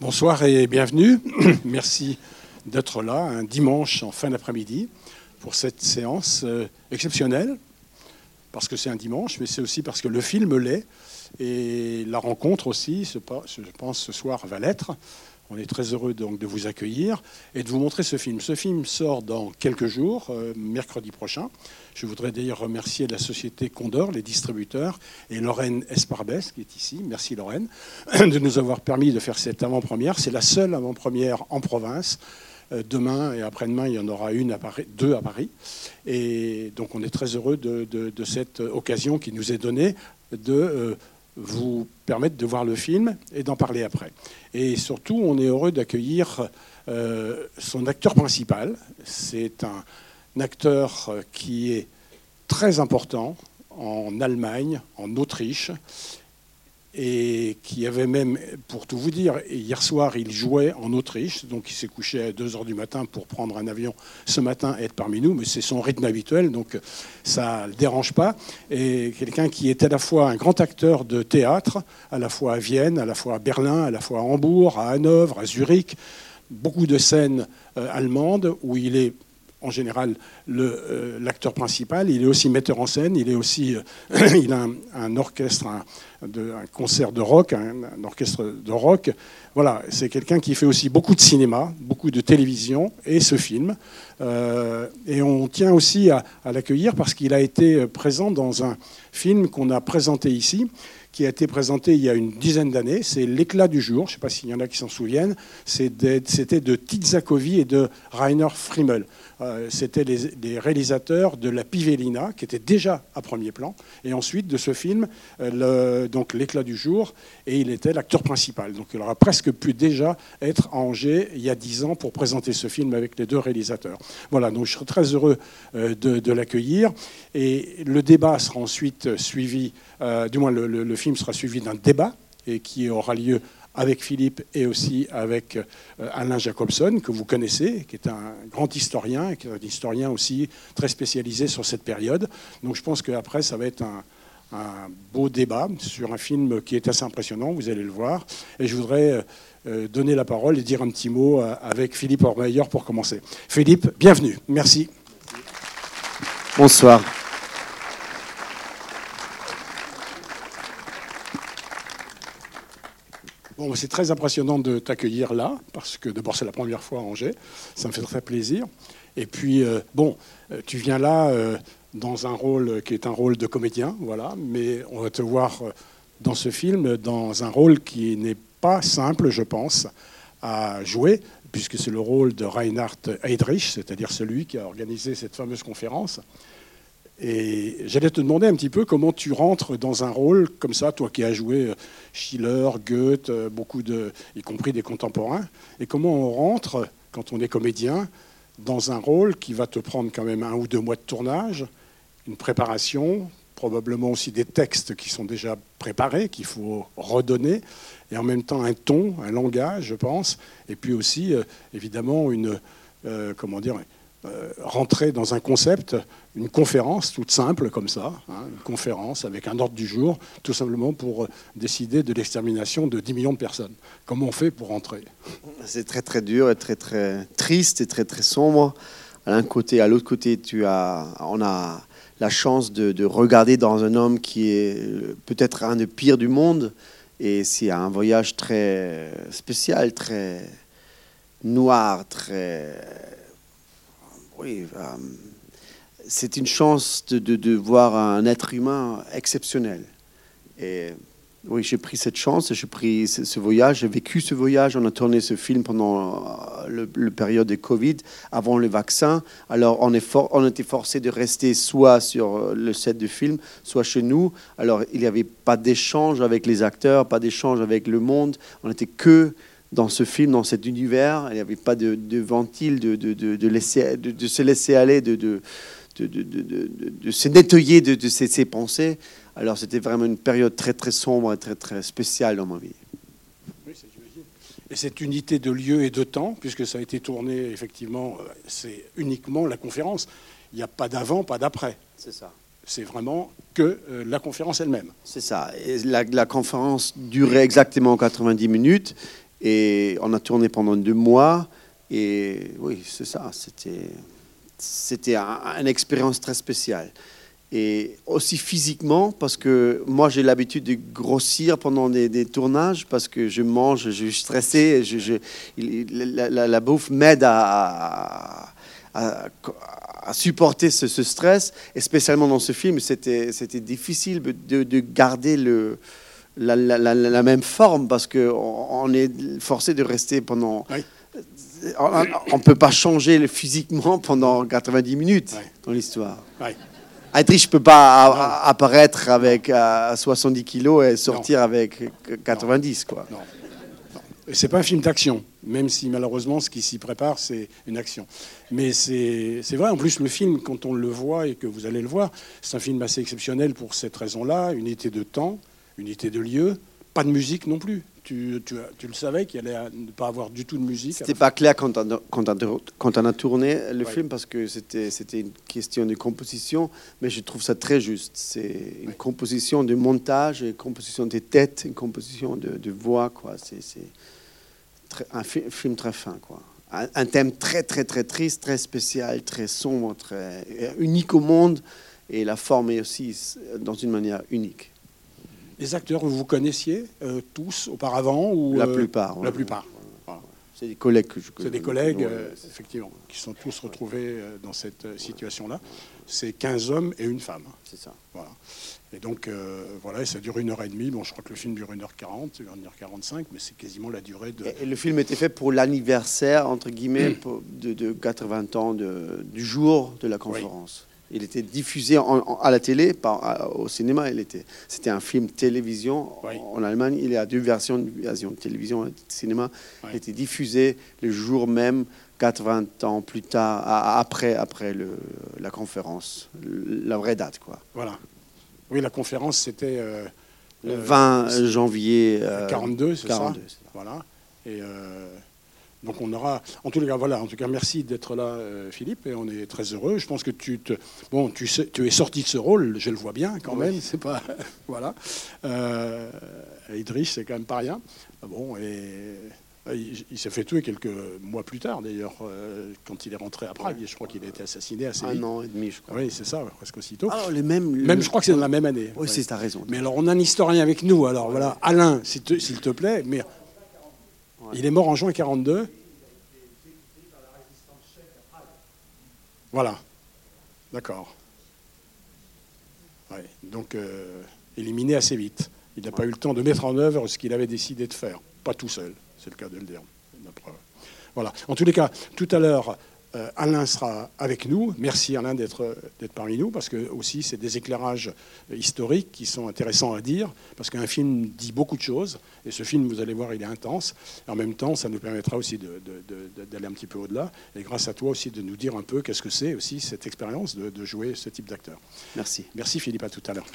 Bonsoir et bienvenue. Merci d'être là un dimanche en fin d'après-midi pour cette séance euh, exceptionnelle, parce que c'est un dimanche, mais c'est aussi parce que le film l'est, et la rencontre aussi, je pense, ce soir va l'être. On est très heureux donc de vous accueillir et de vous montrer ce film. Ce film sort dans quelques jours, euh, mercredi prochain. Je voudrais d'ailleurs remercier la société Condor, les distributeurs, et Lorraine Esparbès qui est ici. Merci Lorraine de nous avoir permis de faire cette avant-première. C'est la seule avant-première en province. Euh, demain et après-demain, il y en aura une deux à Paris. Et donc on est très heureux de, cette occasion qui nous est donnée de euh, vous permettre de voir le film et d'en parler après. Et surtout, on est heureux d'accueillir euh, son acteur principal. C'est un acteur qui est très important en Allemagne, en Autriche, et qui avait même, pour tout vous dire, hier soir, il jouait en Autriche, donc il s'est couché à 2 heures du matin pour prendre un avion ce matin et être parmi nous, mais c'est son rythme habituel, donc ça ne le dérange pas. Et quelqu'un qui est à la fois un grand acteur de théâtre, à la fois à Vienne, à la fois à Berlin, à la fois à Hambourg, à Hanovre, à Zurich, beaucoup de scènes euh, allemandes où il est en général euh, l'acteur principal. Il est aussi metteur en scène. Il est aussi, euh, il a un, orchestre, un, concert de rock, un, orchestre de rock. Voilà, c'est quelqu'un qui fait aussi beaucoup de cinéma, beaucoup de télévision et ce film. Euh, et on tient aussi à, l'accueillir parce qu'il a été présent dans un film qu'on a présenté ici qui a été présenté il y a une dizaine d'années. C'est L'éclat du jour. Je ne sais pas s'il y en a qui s'en souviennent. C'était de Titzakovi et de Rainer Frimmel. Euh, c'était les, réalisateurs de La Pivellina, qui était déjà à premier plan, et ensuite de ce film, euh, donc L'éclat du jour, et il était l'acteur principal. Donc il aura presque pu déjà être à Angers il y a dix ans pour présenter ce film avec les deux réalisateurs. Voilà, donc je serai très heureux euh, de, l'accueillir, et le débat sera ensuite suivi, du moins le film sera suivi d'un débat, et qui aura lieu avec Philippe et aussi avec euh, Alain Jacobson, que vous connaissez, qui est un grand historien, et qui est un historien aussi très spécialisé sur cette période. Donc je pense qu'après, ça va être un, beau débat sur un film qui est assez impressionnant, vous allez le voir. Et je voudrais euh, euh, donner la parole et dire un petit mot avec Philippe Ormeyer pour commencer. Philippe, bienvenue. Merci. Bonsoir. Bon, c'est très impressionnant de t'accueillir là, parce que d'abord c'est la première fois à Angers, ça me fait très plaisir. Et puis, euh, bon, euh, tu viens là euh, dans un rôle qui est un rôle de comédien, voilà, mais on va te voir dans ce film dans un rôle qui n'est pas simple, je pense, à jouer, puisque c'est le rôle de Reinhard Heydrich, c'est-à-dire celui qui a organisé cette fameuse conférence. Et j'allais te demander un petit peu comment tu rentres dans un rôle comme ça, toi qui as joué euh, Schiller, Goethe, euh, beaucoup de, y compris des contemporains, et comment on rentre quand on est comédien dans un rôle qui va te prendre quand même un ou deux mois de tournage, une préparation, probablement aussi des textes qui sont déjà préparés, qu'il faut redonner, et en même temps un ton, un langage, je pense, et puis aussi euh, évidemment une, comment dire, rentrer dans un concept, une conférence toute simple comme ça, hein, une conférence avec un ordre du jour, tout simplement pour euh, décider de l'extermination de 10 millions de personnes. Comment on fait pour rentrer? C'est très très dur et très très triste et très très sombre. À l'un côté, à l'autre côté, tu as, on a la chance de, de regarder dans un homme qui est euh, peut-être un des pires du monde. Et c'est un voyage très spécial, très noir, très oui, euh, c'est une chance de, voir un être humain exceptionnel. Et oui, j'ai pris cette chance, j'ai pris ce, voyage, j'ai vécu ce voyage. On a tourné ce film pendant euh, le, période de Covid, avant le vaccin. Alors, on, était forcé de rester soit sur euh, le set du film, soit chez nous. Alors, il n'y avait pas d'échange avec les acteurs, pas d'échange avec le monde. On n'était que dans ce film, dans cet univers. Il n'y avait pas de, de ventile, de, de, de, laisser, de, se laisser aller, de, de, se nettoyer de, ses, pensées. Alors c'était vraiment une période très très sombre et très très spéciale dans ma vie. Oui, et cette unité de lieu et de temps, puisque ça a été tourné, effectivement, euh, c'est uniquement la conférence. Il n'y a pas d'avant, pas d'après. C'est ça. C'est vraiment que euh, la conférence elle-même. C'est ça. Et la, la conférence durait exactement 90 minutes Et on a tourné pendant deux mois. Et oui, c'est ça. C'était, c'était un- une expérience très spéciale. Et aussi physiquement, parce que moi j'ai l'habitude de grossir pendant des, tournages, parce que je mange, je suis stressé, la, bouffe m'aide à, supporter ce, stress, et spécialement dans ce film, c'était difficile de garder le, la, la- la- la même forme, parce qu'on on est forcé de rester pendant... Oui. On ne peut pas changer physiquement pendant 90 minutes dans l'histoire. Ouais. Heydrich ne peut pas apparaître avec euh, 70 kilos et sortir avec euh, 90, quoi. Non. Non. Et c'est pas un film d'action, même si malheureusement ce qui s'y prépare, c'est une action. Mais c'est c'est vrai, en plus, le film, quand on le voit et que vous allez le voir, c'est un film assez exceptionnel pour cette raison-là unité de temps, unité de lieu, pas de musique non plus. Tu, tu, tu le savais qu'il allait ne pas avoir du tout de musique. C'était pas clair quand on, a- quand, on, quand on a tourné le Ouais. film parce que c'était une question de composition, mais je trouve ça très juste. C'est une Ouais. composition de montage, une composition des têtes, une composition de, de voix. C'est un fi- film très fin, quoi. Un, un thème très très très triste, très spécial, très sombre, très unique au monde, et la forme est aussi dans une manière unique. Les acteurs, vous vous connaissiez euh, tous auparavant ou La euh, plupart. La plupart. Voilà. C'est des collègues que je C'est des collègues, Ouais, euh, effectivement, qui sont tous retrouvés dans cette situation-là. C'est 15 hommes et une femme. c'est ça. Voilà. Et donc, euh, voilà, et ça dure une heure et demie. Bon, je crois que le film dure 1h40, 1h45, mais c'est quasiment la durée de. Et, et le film était fait pour l'anniversaire, entre guillemets, pour- de, de 80 ans de- du jour de la conférence. Il était diffusé en- en- à la télé, à- au cinéma. Il était, c'était un film télévision. Oui. En Allemagne, il y a deux versions, version télévision et cinéma. Oui. Il était diffusé le jour même, 80 ans plus tard, à- après, après le, la conférence, la vraie date, quoi. Voilà. Oui, la conférence, c'était. euh, Le euh, 20 janvier euh, 42, c'est ça? 42, c'est ça. Voilà. Et euh, donc on aura, en les cas, voilà. En tout cas, merci d'être là, euh, Philippe, et on est très heureux. Je pense que tu te, bon, tu, sais, tu es sorti de ce rôle, je le vois bien quand Oui. même. C'est pas, voilà. Euh, Idriss, c'est quand même pas rien. Ah Bon, et euh, il, il s'est fait tuer quelques mois plus tard, d'ailleurs, euh, quand il est rentré à Prague. Je crois qu'il a été assassiné assez Un vite. an et demi, je crois. Oui, c'est ça, presque aussitôt. Alors, les mêmes, Même, je crois que c'est dans la même année. Oui, Ouais. c'est, t'as raison. Mais alors, on a un historien avec nous. Alors voilà, Alain, s'il te, s'il te plaît. Mais il est mort en juin 42. Voilà. D'accord. Donc, euh, éliminé assez vite. Il n'a pas eu le temps de mettre en œuvre ce qu'il avait décidé de faire. Pas tout seul, c'est le cas de le. Voilà. En tous les cas, tout à l'heure, Alain sera avec nous. Merci Alain d'être d'être parmi nous, parce que aussi c'est des éclairages euh, historiques qui sont intéressants à dire, parce qu'un film dit beaucoup de choses, et ce film, vous allez voir, il est intense. Et en même temps, ça nous permettra aussi d'aller un petit peu au-delà, et grâce à toi aussi de nous dire un peu qu'est-ce que c'est aussi cette expérience de, de jouer ce type d'acteur. Merci. Merci Philippe, à tout à l'heure.